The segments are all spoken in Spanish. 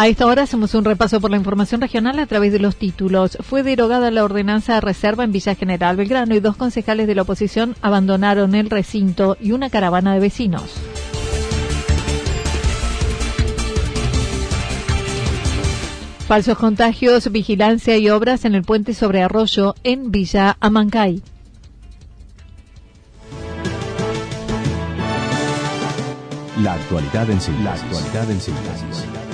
A esta hora hacemos un repaso por la información regional a través de los títulos. Fue derogada la ordenanza de reserva en Villa General Belgrano y dos concejales de la oposición abandonaron el recinto y una caravana de vecinos. Falsos contagios, vigilancia y obras en el puente sobre Arroyo en Villa Amancay. La actualidad en síntesis.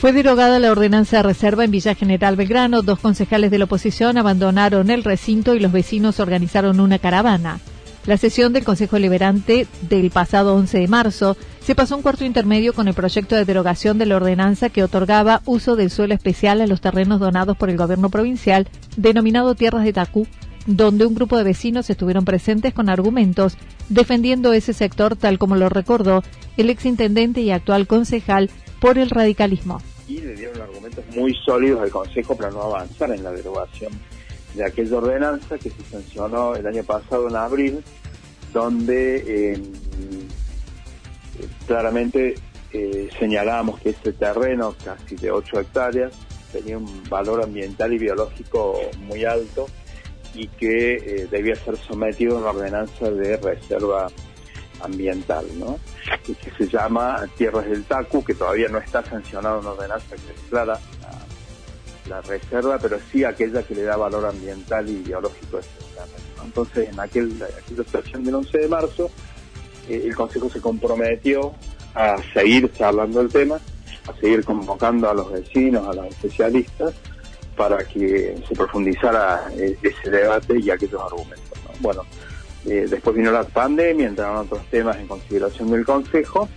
Fue derogada la ordenanza de reserva en Villa General Belgrano. Dos concejales de la oposición abandonaron el recinto y los vecinos organizaron una caravana. La sesión del Consejo Liberante del pasado 11 de marzo se pasó un cuarto intermedio con el proyecto de derogación de la ordenanza que otorgaba uso del suelo especial a los terrenos donados por el gobierno provincial, denominado Tierras de Tacú, donde un grupo de vecinos estuvieron presentes con argumentos defendiendo ese sector tal como lo recordó el exintendente y actual concejal por el radicalismo y le dieron argumentos muy sólidos al Consejo para no avanzar en la derogación de aquella ordenanza que se sancionó el año pasado en abril, donde eh, claramente eh, señalábamos que este terreno, casi de 8 hectáreas, tenía un valor ambiental y biológico muy alto y que eh, debía ser sometido a una ordenanza de reserva ambiental, ¿no? Y que se llama Tierras del Tacu, que todavía no está sancionado en ordenanza que declara la, reserva, pero sí aquella que le da valor ambiental y biológico a este Entonces, en aquel, aquella situación del 11 de marzo, eh, el Consejo se comprometió a seguir charlando el tema, a seguir convocando a los vecinos, a los especialistas, para que se profundizara eh, ese debate y aquellos argumentos. Bueno, eh, después vino la pandemia, entraron otros temas en consideración del Consejo,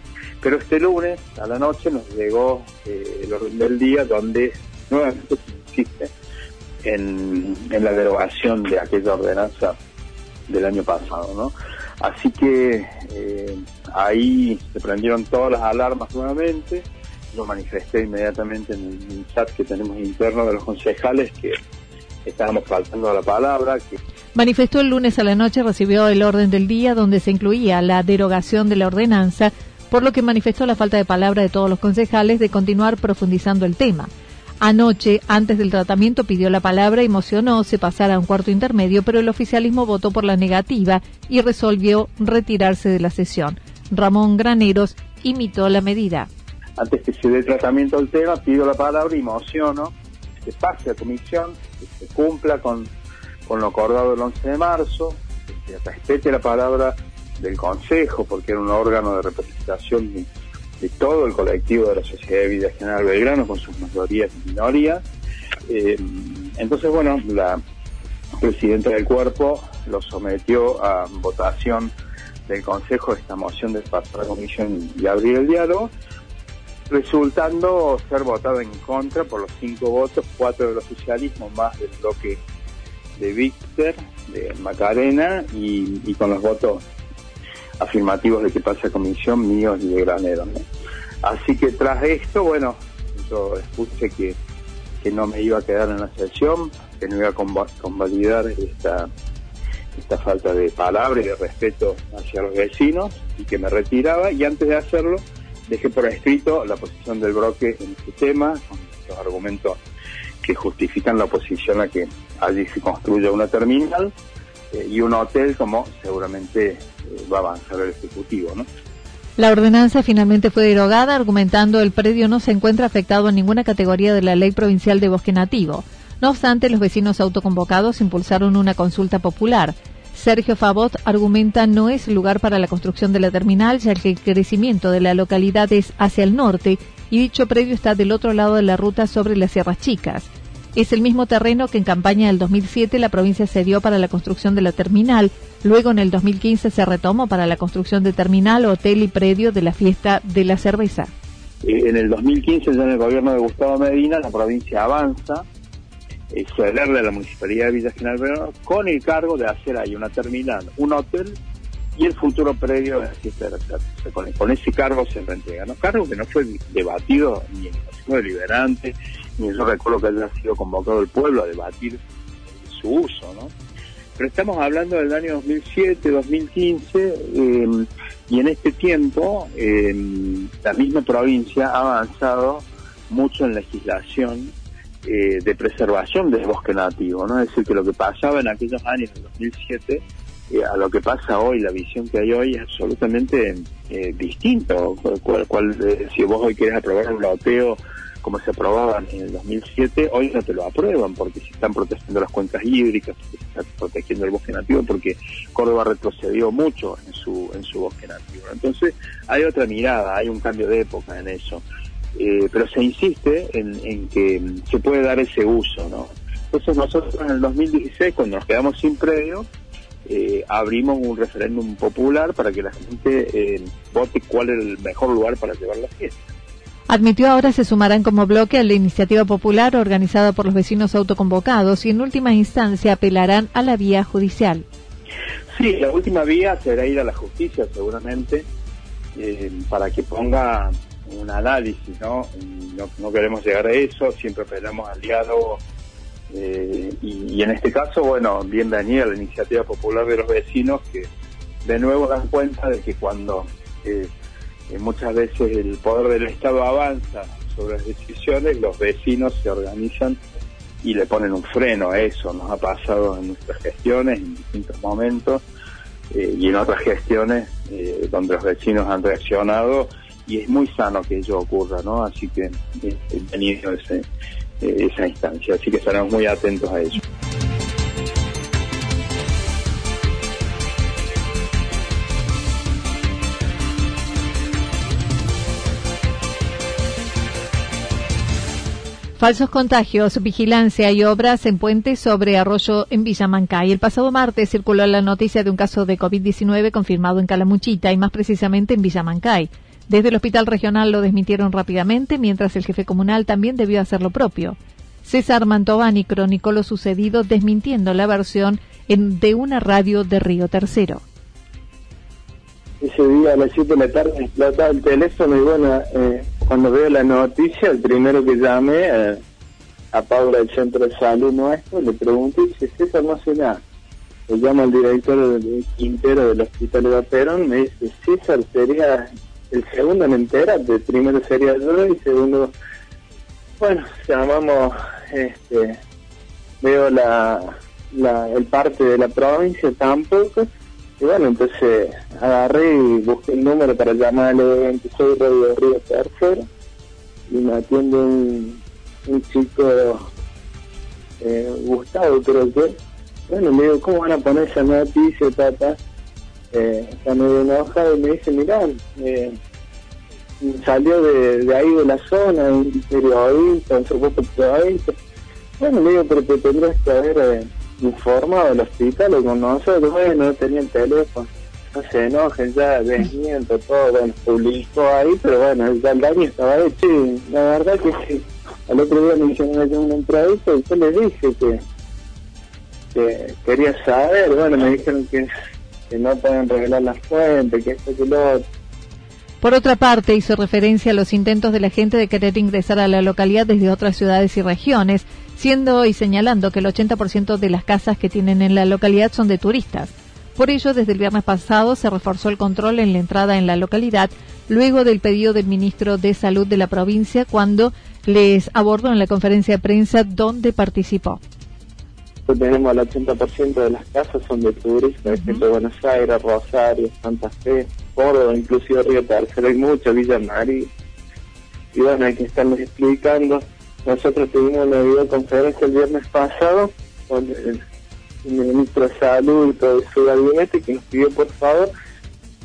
pero este lunes a la noche nos llegó eh, el orden del día donde nuevamente se insiste en, la derogación de aquella ordenanza del año pasado, ¿no? Así que eh, ahí se prendieron todas las alarmas nuevamente. Yo manifesté inmediatamente en el chat que tenemos interno de los concejales que estábamos faltando a la palabra, que Manifestó el lunes a la noche, recibió el orden del día donde se incluía la derogación de la ordenanza, por lo que manifestó la falta de palabra de todos los concejales de continuar profundizando el tema. Anoche, antes del tratamiento, pidió la palabra y mocionó se pasara a un cuarto intermedio, pero el oficialismo votó por la negativa y resolvió retirarse de la sesión. Ramón Graneros imitó la medida. Antes que se dé tratamiento al tema, pido la palabra y mociono pase a comisión, que se cumpla con con lo acordado el 11 de marzo, que respete la palabra del Consejo, porque era un órgano de representación de, todo el colectivo de la Sociedad de Vida General Belgrano, con sus mayorías y minorías. Eh, entonces, bueno, la presidenta del cuerpo lo sometió a votación del Consejo esta moción de pasar a comisión y abrir el diálogo, resultando ser votado en contra por los cinco votos, cuatro del oficialismo más del bloque de Víctor, de Macarena y, con los votos afirmativos de que pase a comisión míos y de Granero. Así que tras esto, bueno, yo escuché que, que no me iba a quedar en la sesión, que no iba a convalidar esta, esta falta de palabra y de respeto hacia los vecinos y que me retiraba y antes de hacerlo dejé por escrito la posición del bloque en este tema, con los argumentos que justifican la oposición a que allí se construya una terminal eh, y un hotel como seguramente eh, va a avanzar el Ejecutivo. ¿no? La ordenanza finalmente fue derogada argumentando el predio no se encuentra afectado en ninguna categoría de la ley provincial de bosque nativo. No obstante, los vecinos autoconvocados impulsaron una consulta popular. Sergio Favot argumenta no es lugar para la construcción de la terminal, ya que el crecimiento de la localidad es hacia el norte y dicho predio está del otro lado de la ruta sobre las Sierras Chicas. Es el mismo terreno que en campaña del 2007 la provincia cedió para la construcción de la terminal, luego en el 2015 se retomó para la construcción de terminal, hotel y predio de la fiesta de la cerveza. Eh, en el 2015, ya en el gobierno de Gustavo Medina, la provincia avanza, cederle a la Municipalidad de Villa General Verano con el cargo de hacer ahí una terminal, un hotel y el futuro predio de la fiesta de la cerveza. Con, ese cargo se entrega, ¿no? Cargo que no fue debatido ni en el Consejo Deliberante, ni yo recuerdo que haya sido convocado el pueblo a debatir su uso, ¿no? Pero estamos hablando del año 2007, 2015, eh, y en este tiempo eh, la misma provincia ha avanzado mucho en legislación eh, de preservación del bosque nativo, ¿no? Es decir, que lo que pasaba en aquellos años, en 2007, a lo que pasa hoy, la visión que hay hoy es absolutamente distinto. Cual, cual si vos hoy querés aprobar un loteo como se aprobaban en el 2007, hoy no te lo aprueban porque se están protegiendo las cuencas hídricas, porque se está protegiendo el bosque nativo, porque Córdoba retrocedió mucho en su, en su bosque nativo. Entonces hay otra mirada, hay un cambio de época en eso. Eh, pero se insiste en, que se puede dar ese uso, ¿no? Entonces nosotros en el 2016, cuando nos quedamos sin predio, eh, abrimos un referéndum popular para que la gente eh, vote cuál es el mejor lugar para llevar la fiesta. Admitió ahora se sumarán como bloque a la iniciativa popular organizada por los vecinos autoconvocados y en última instancia apelarán a la vía judicial. Sí, la última vía será ir a la justicia seguramente eh, para que ponga un análisis, ¿no? ¿no? queremos llegar a eso, siempre apelamos al diálogo eh, y, en este caso, bueno, bienvenida a la iniciativa popular de los vecinos que de nuevo dan cuenta de que cuando eh, muchas veces el poder del Estado avanza sobre las decisiones, los vecinos se organizan y le ponen un freno a eso. Nos ha pasado en nuestras gestiones en distintos momentos eh, y en otras gestiones eh, donde los vecinos han reaccionado y es muy sano que ello ocurra, ¿no? Así que eh, bienvenido ese, esa instancia. Así que estaremos muy atentos a ello. Falsos contagios, vigilancia y obras en puentes sobre arroyo en Villamancay. El pasado martes circuló la noticia de un caso de COVID-19 confirmado en Calamuchita y más precisamente en Villamancay. Desde el hospital regional lo desmintieron rápidamente, mientras el jefe comunal también debió hacer lo propio. César Mantovani cronicó lo sucedido desmintiendo la versión en, de una radio de Río Tercero. Ese día a las 7 de la tarde explotaba el teléfono y bueno, eh, cuando veo la noticia, el primero que llamé eh, a Paula del centro de salud nuestro, le pregunté dice, César, no sé nada. Le llamo al director del Quintero del Hospital de Perón, me dice, César sería el segundo en enterarte, primero sería yo y segundo, bueno, llamamos, este, veo la, la, el parte de la provincia tampoco, y bueno, entonces agarré y busqué el número para llamar al evento, soy Radio Río Tercero, y me atiende un, chico, eh, Gustavo creo que, bueno, le digo, ¿cómo van a poner esa noticia, tata? Eh, está medio enojado y me dice, mirá, eh, salió de, ahí de la zona, un periodista, un supuesto periodista. Bueno, le digo, pero te tendrías que haber... Eh, informado del hospital o con nosotros, bueno, no tenía el teléfono, no se enojen, ya desmiento todo, bueno, publicó ahí, pero bueno, ya el daño estaba hecho y la verdad que sí, al otro día me hicieron una entrevista y yo les dije que, que quería saber, bueno, me dijeron que, no pueden revelar las fuentes, que. Por otra parte, hizo referencia a los intentos de la gente de querer ingresar a la localidad desde otras ciudades y regiones, siendo y señalando que el 80% de las casas que tienen en la localidad son de turistas. Por ello, desde el viernes pasado se reforzó el control en la entrada en la localidad, luego del pedido del ministro de Salud de la provincia, cuando les abordó en la conferencia de prensa donde participó. Tenemos el 80% de las casas son de turistas, uh de Buenos Aires, Rosario, Santa Fe, Córdoba, inclusive Río Tercero, hay mucha Villa María. Y bueno, hay que estarles explicando. Nosotros tuvimos una videoconferencia el viernes pasado con el, ministro de Salud y todo su gabinete que nos pidió por favor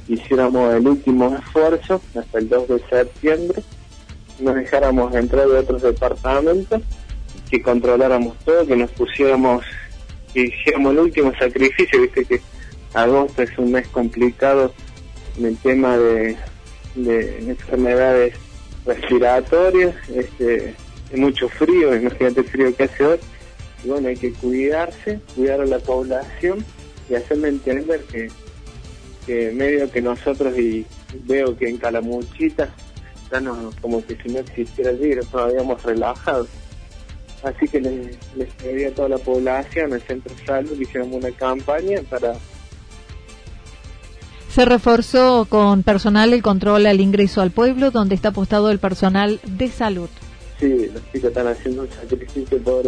hiciéramos el último esfuerzo hasta el 2 de septiembre, nos dejáramos entrar de otros departamentos, que controláramos todo, que nos pusiéramos, que hiciéramos el último sacrificio, viste que agosto es un mes complicado en el tema de, enfermedades respiratorias, este, hay mucho frío, imagínate el frío que hace hoy, y bueno, hay que cuidarse, cuidar a la población y hacerle entender que, medio que nosotros, y veo que en Calamuchita, estamos como que si no existiera el virus, nos habíamos relajado. Así que les, les pedí a toda la población, al centro de salud, que hiciéramos una campaña para se reforzó con personal el control al ingreso al pueblo, donde está apostado el personal de salud. Sí, los chicos están haciendo un sacrificio por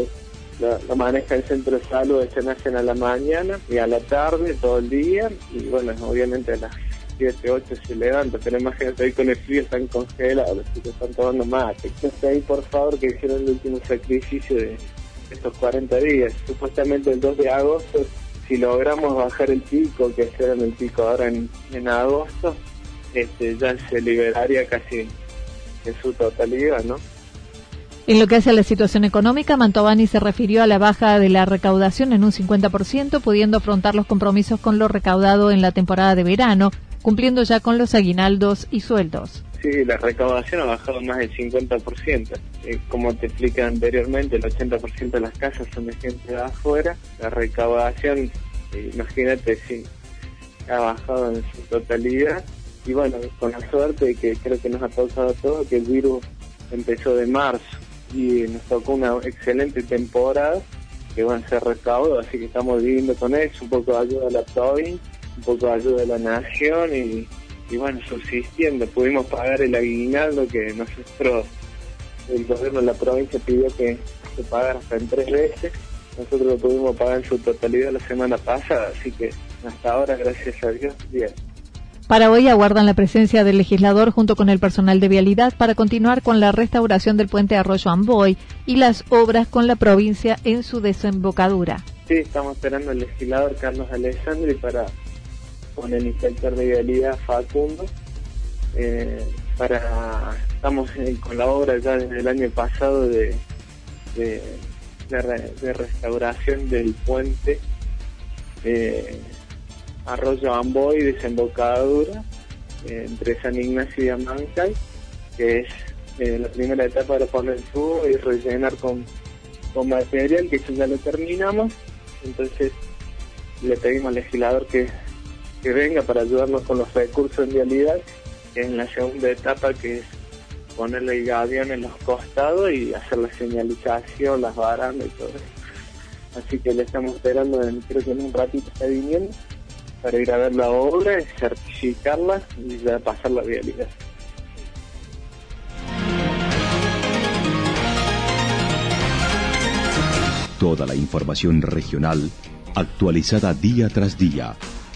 la, maneja el centro de salud, se nacen a la mañana y a la tarde, todo el día, y bueno, obviamente a las 7, 8 se levanta, pero imagínate ahí con el frío están congelados, los chicos están tomando mate. Entonces ahí por favor que hicieron el último sacrificio de estos 40 días, supuestamente el 2 de agosto si logramos bajar el pico, que será el pico ahora en, agosto, este, ya se liberaría casi en su totalidad, ¿no? En lo que hace a la situación económica, Mantovani se refirió a la baja de la recaudación en un 50%, pudiendo afrontar los compromisos con lo recaudado en la temporada de verano, cumpliendo ya con los aguinaldos y sueldos. Sí, la recaudación ha bajado más del 50%. Eh, como te expliqué anteriormente, el 80% de las casas son de gente de afuera. La recaudación, eh, imagínate, sí, ha bajado en su totalidad. Y bueno, con la suerte que creo que nos ha causado todo, que el virus empezó de marzo y nos tocó una excelente temporada que van a ser recaudo, así que estamos viviendo con eso, un poco de ayuda de la provincia, un poco de ayuda de la nación y y bueno, subsistiendo, pudimos pagar el aguinaldo que nosotros, el gobierno de la provincia pidió que se pagara hasta en tres veces, nosotros lo pudimos pagar en su totalidad la semana pasada, así que hasta ahora, gracias a Dios, bien. Para hoy aguardan la presencia del legislador junto con el personal de vialidad para continuar con la restauración del puente Arroyo Amboy y las obras con la provincia en su desembocadura. Sí, estamos esperando al legislador Carlos Alessandri para con el inspector de vialidad Facundo. Eh, para Estamos con la obra ya desde el año pasado de, restauración del puente Arroyo Amboy, desembocadura eh, entre San Ignacio y Amancay, que es eh, la primera etapa de poner tubo y rellenar con, con material, que eso ya lo terminamos. Entonces le pedimos al legislador que que venga para ayudarnos con los recursos en vialidad, es la segunda etapa que es ponerle el gavión en los costados y hacer la señalización, las barandas y todo eso. Así que le estamos esperando, en, creo que en un ratito está viniendo, para ir a ver la obra, certificarla y ya pasar la vialidad. Toda la información regional actualizada día tras día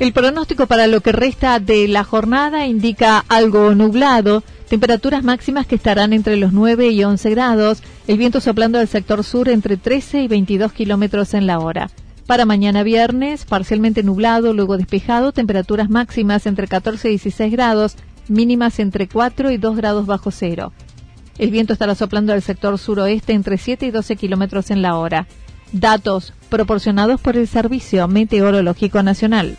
El pronóstico para lo que resta de la jornada indica algo nublado, temperaturas máximas que estarán entre los 9 y 11 grados, el viento soplando del sector sur entre 13 y 22 kilómetros en la hora. Para mañana viernes, parcialmente nublado, luego despejado, temperaturas máximas entre 14 y 16 grados, mínimas entre 4 y 2 grados bajo cero. El viento estará soplando del sector suroeste entre 7 y 12 kilómetros en la hora. Datos proporcionados por el Servicio Meteorológico Nacional.